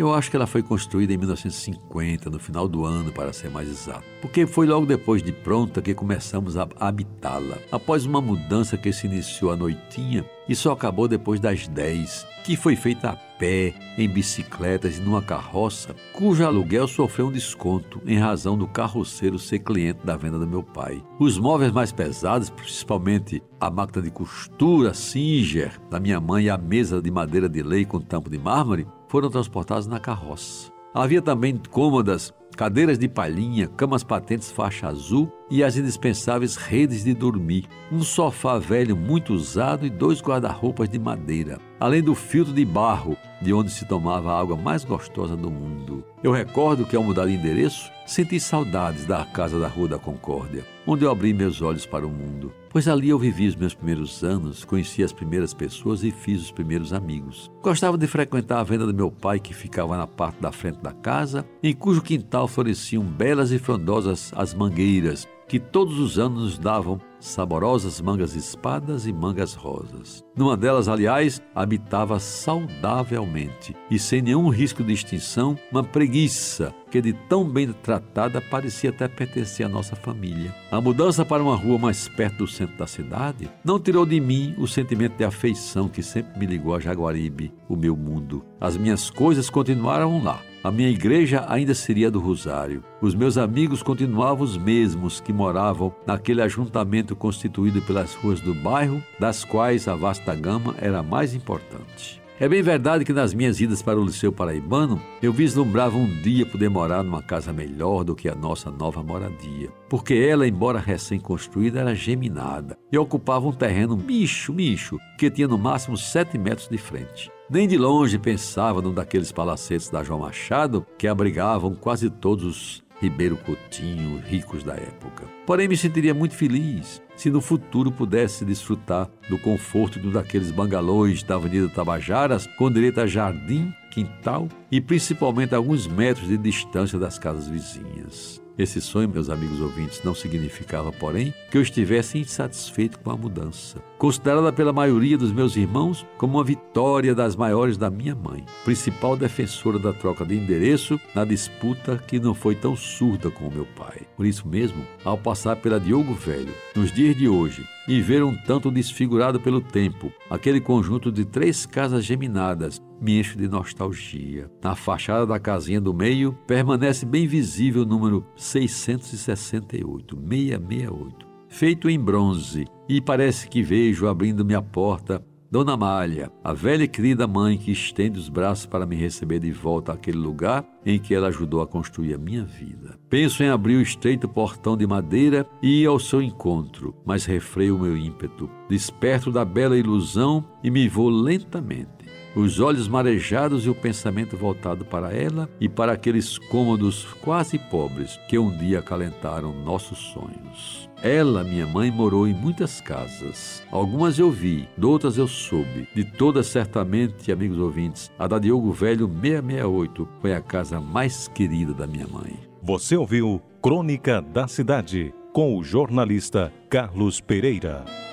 Eu acho que ela foi construída em 1950, no final do ano, para ser mais exato. Porque foi logo depois de pronta que começamos a habitá-la. Após uma mudança que se iniciou à noitinha e só acabou depois das 10, que foi feita a pé, em bicicletas e numa carroça, cujo aluguel sofreu um desconto em razão do carroceiro ser cliente da venda do meu pai. Os móveis mais pesados, principalmente a máquina de costura Singer da minha mãe e a mesa de madeira de lei com tampo de mármore, foram transportados na carroça. Havia também cômodas, cadeiras de palhinha, camas patentes faixa azul e as indispensáveis redes de dormir, um sofá velho muito usado e dois guarda-roupas de madeira, além do filtro de barro de onde se tomava a água mais gostosa do mundo. Eu recordo que ao mudar de endereço, senti saudades da casa da Rua da Concórdia, onde eu abri meus olhos para o mundo, pois ali eu vivi os meus primeiros anos, conheci as primeiras pessoas e fiz os primeiros amigos. Gostava de frequentar a venda do meu pai, que ficava na parte da frente da casa, em cujo quintal floresciam belas e frondosas as mangueiras, que todos os anos nos davam saborosas mangas espadas e mangas rosas. Numa delas, aliás, habitava saudavelmente e sem nenhum risco de extinção uma preguiça que de tão bem tratada parecia até pertencer à nossa família. A mudança para uma rua mais perto do centro da cidade não tirou de mim o sentimento de afeição que sempre me ligou a Jaguaribe, o meu mundo. As minhas coisas continuaram lá, a minha igreja ainda seria do Rosário. Os meus amigos continuavam os mesmos que moravam naquele ajuntamento constituído pelas ruas do bairro, das quais a vasta gama era a mais importante. É bem verdade que nas minhas idas para o Liceu Paraibano, eu vislumbrava um dia poder morar numa casa melhor do que a nossa nova moradia, porque ela, embora recém-construída, era geminada e ocupava um terreno micho, micho, que tinha no máximo sete metros de frente. Nem de longe pensava num daqueles palacetes da João Machado que abrigavam quase todos os Ribeiro Coutinho ricos da época. Porém, me sentiria muito feliz se no futuro pudesse desfrutar do conforto de um daqueles bangalôs da Avenida Tabajaras, com direito a jardim, quintal e principalmente alguns metros de distância das casas vizinhas. Esse sonho, meus amigos ouvintes, não significava, porém, que eu estivesse insatisfeito com a mudança, considerada pela maioria dos meus irmãos como uma vitória das maiores da minha mãe, principal defensora da troca de endereço na disputa que não foi tão surda com o meu pai. Por isso mesmo, ao passar pela Diogo Velho, nos dias de hoje, e ver um tanto desfigurado pelo tempo aquele conjunto de três casas geminadas, me encho de nostalgia. Na fachada da casinha do meio permanece bem visível o número 668, 668, feito em bronze, e parece que vejo abrindo-me a porta Dona Malha, a velha e querida mãe que estende os braços para me receber de volta àquele lugar em que ela ajudou a construir a minha vida. Penso em abrir o estreito portão de madeira e ir ao seu encontro, mas refreio o meu ímpeto. Desperto da bela ilusão e me vou lentamente os olhos marejados e o pensamento voltado para ela e para aqueles cômodos quase pobres que um dia acalentaram nossos sonhos. Ela, minha mãe, morou em muitas casas. Algumas eu vi, de outras eu soube. De todas, certamente, amigos ouvintes, a da Diogo Velho 668 foi a casa mais querida da minha mãe. Você ouviu Crônica da Cidade com o jornalista Carlos Pereira.